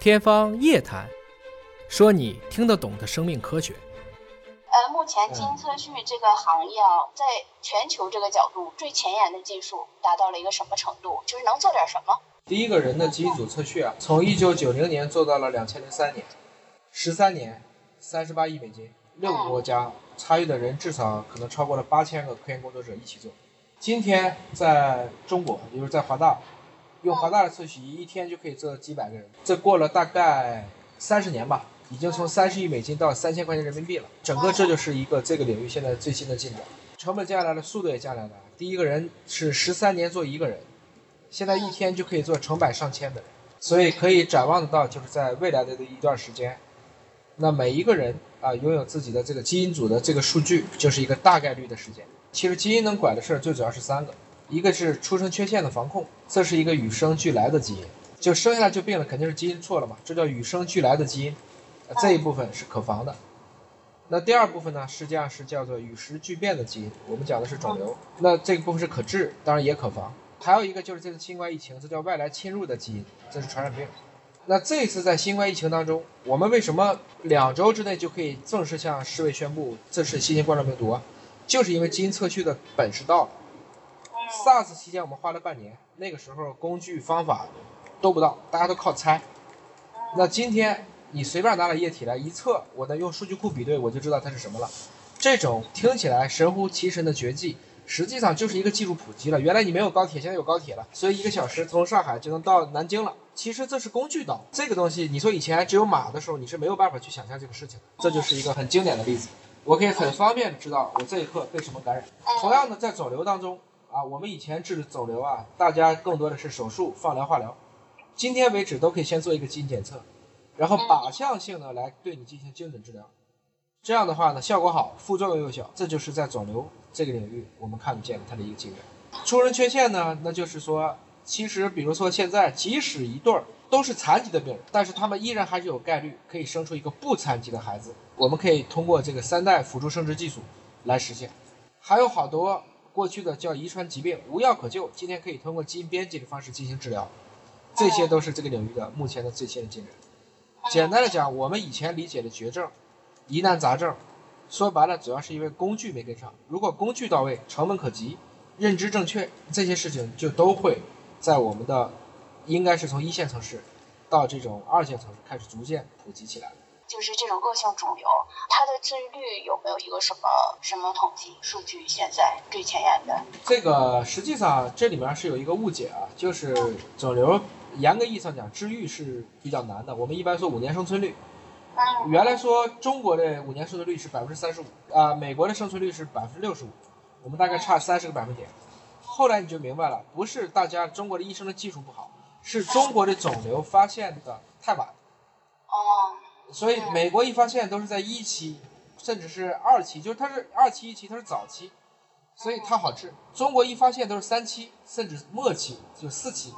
天方夜谭，说你听得懂的生命科学。呃，目前基因测序这个行业啊，在全球这个角度，最前沿的技术达到了一个什么程度？就是能做点什么？第一个人的基因组测序啊，从一九九零年做到了两千零三年，十三年，三十八亿美金，六个国家参与的人至少可能超过了八千个科研工作者一起做。今天在中国，也就是在华大，用华大的测序仪，一天就可以做几百个人。这过了大概三十年吧，已经从三十亿美金到三千块钱人民币了。整个这就是一个这个领域现在最新的进展，成本降下来了，速度也降下来了。第一个人是十三年做一个人，现在一天就可以做成百上千的人，所以可以展望得到，就是在未来的这一段时间，那每一个人啊拥有自己的这个基因组的这个数据，就是一个大概率的事件。其实基因能管的事儿最主要是三个，一个是出生缺陷的防控，这是一个与生俱来的基因，就生下来就病了，肯定是基因错了嘛，这叫与生俱来的基因，这一部分是可防的。那第二部分呢，实际上是叫做与时俱变的基因，我们讲的是肿瘤，那这个部分是可治，当然也可防。还有一个就是这次新冠疫情，这叫外来侵入的基因，这是传染病。那这次在新冠疫情当中，我们为什么两周之内就可以正式向世卫宣布这是新型冠状病毒啊？就是因为基因测序的本事到了。SARS 期间我们花了半年，那个时候工具方法都不到，大家都靠猜。那今天你随便拿了液体来一测，我再用数据库比对，我就知道它是什么了。这种听起来神乎其神的绝技，实际上就是一个技术普及了。原来你没有高铁，现在有高铁了，所以一个小时从上海就能到南京了。其实这是工具到这个东西，你说以前只有马的时候，你是没有办法去想象这个事情的。这就是一个很经典的例子。我可以很方便知道我这一刻被什么感染。同样的，在肿瘤当中啊，我们以前治肿瘤啊，大家更多的是手术、放疗、化疗。今天为止都可以先做一个基因检测，然后靶向性的来对你进行精准治疗。这样的话呢，效果好，副作用又小，这就是在肿瘤这个领域我们看得见它的一个进展。出生缺陷呢，那就是说，其实比如说现在，即使一对儿都是残疾的病人，但是他们依然还是有概率可以生出一个不残疾的孩子。我们可以通过这个三代辅助生殖技术来实现。还有好多过去的叫遗传疾病无药可救，今天可以通过基因编辑的方式进行治疗。这些都是这个领域的目前的最新的进展。简单的讲，我们以前理解的绝症、疑难杂症，说白了主要是因为工具没跟上。如果工具到位、成本可及、认知正确，这些事情就都会在我们的应该是从一线城市到这种二线城市开始逐渐普及起来。就是这种恶性肿瘤，它的治愈率有没有一个什么什么统计数据？现在最前沿的这个，实际上这里面是有一个误解啊，就是肿瘤严格意义上讲治愈是比较难的。我们一般说五年生存率，原来说中国的五年生存率是百分之三十五啊，美国的生存率是百分之六十五，我们大概差三十个百分点。后来你就明白了，不是大家中国的医生的技术不好，是中国的肿瘤发现的太晚。哦。所以美国一发现都是在一期，甚至是二期，就是它是二期一期，它是早期，所以它好治。中国一发现都是三期，甚至末期，就四期，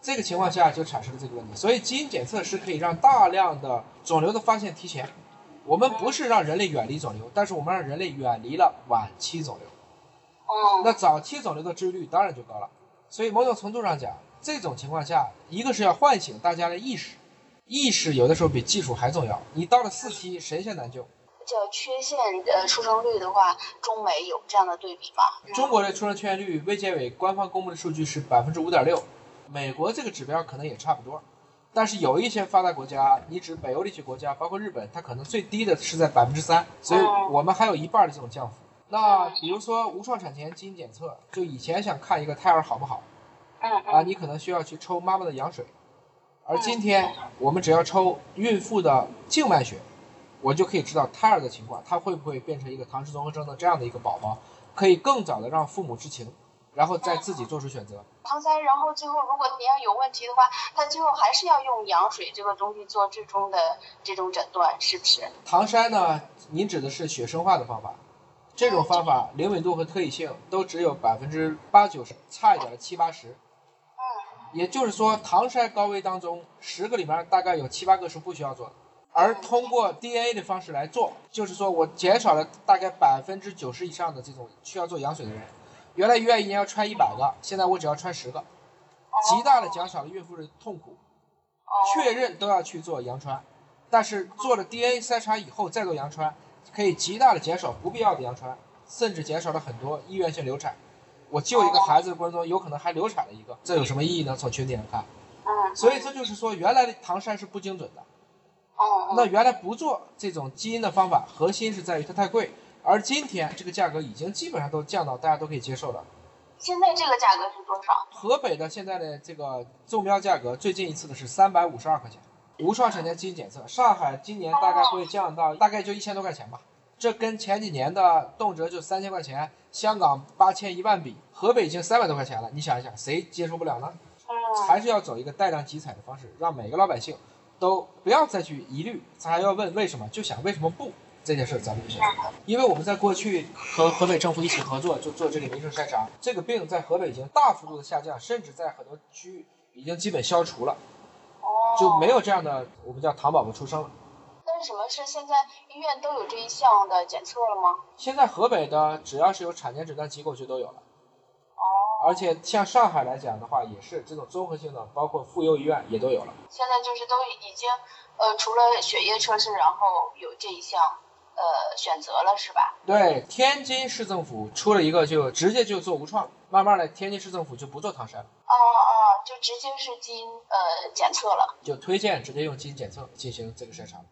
这个情况下就产生了这个问题。所以基因检测是可以让大量的肿瘤的发现提前。我们不是让人类远离肿瘤，但是我们让人类远离了晚期肿瘤。哦。那早期肿瘤的治愈率当然就高了。所以某种程度上讲，这种情况下，一个是要唤醒大家的意识。意识有的时候比技术还重要。你到了四期，谁先难救。叫缺陷呃出生率的话，中美有这样的对比吗？中国的出生缺陷率，卫健委官方公布的数据是百分之五点六，美国这个指标可能也差不多。但是有一些发达国家，你指北欧的一些国家，包括日本，它可能最低的是在百分之三，所以我们还有一半的这种降幅。那比如说无创产前基因检测，就以前想看一个胎儿好不好，啊，你可能需要去抽妈妈的羊水。而今天，我们只要抽孕妇的静脉血，我就可以知道胎儿的情况，他会不会变成一个唐氏综合征的这样的一个宝宝，可以更早的让父母知情，然后再自己做出选择。唐筛，然后最后如果你要有问题的话，他最后还是要用羊水这个东西做最终的这种诊断，是不是？唐筛呢？您指的是血生化的方法，这种方法灵敏度和特异性都只有百分之八九十，差一点七八十。也就是说，唐筛高危当中，十个里面大概有七八个是不需要做的，而通过 DNA 的方式来做，就是说我减少了大概百分之九十以上的这种需要做羊水的人。原来医院一年要穿一百个，现在我只要穿十个，极大的减少了孕妇的痛苦。确认都要去做羊穿，但是做了 DNA 筛查以后再做羊穿，可以极大的减少不必要的羊穿，甚至减少了很多医院性流产。我救一个孩子的过程中，有可能还流产了一个，这有什么意义呢？从群体上看，嗯，所以这就是说，原来的唐筛是不精准的。哦，那原来不做这种基因的方法，核心是在于它太贵，而今天这个价格已经基本上都降到大家都可以接受了。现在这个价格是多少？河北的现在的这个中标价格，最近一次的是三百五十二块钱，无创产前基因检测。上海今年大概会降到大概就一千多块钱吧，这跟前几年的动辄就三千块钱，香港八千一万比，河北已经三百多块钱了，你想一想，谁接受不了呢？嗯，还是要走一个带量集采的方式，让每个老百姓都不要再去疑虑，咱还要问为什么，就想为什么不这件事，咱们就想，因为我们在过去和河北政府一起合作，就做这个民生筛查，这个病在河北已经大幅度的下降，甚至在很多区域已经基本消除了，哦，就没有这样的我们叫糖宝宝出生了。什么是现在医院都有这一项的检测了吗？现在河北的只要是有产前诊断机构就都有了，哦，而且像上海来讲的话，也是这种综合性的，包括妇幼医院也都有了。现在就是都已经，呃，除了血液测试，然后有这一项，呃，选择了是吧？对，天津市政府出了一个，就直接就做无创，慢慢的天津市政府就不做唐筛了，哦哦，就直接是基因呃检测了。就推荐直接用基因检测进行这个筛查了。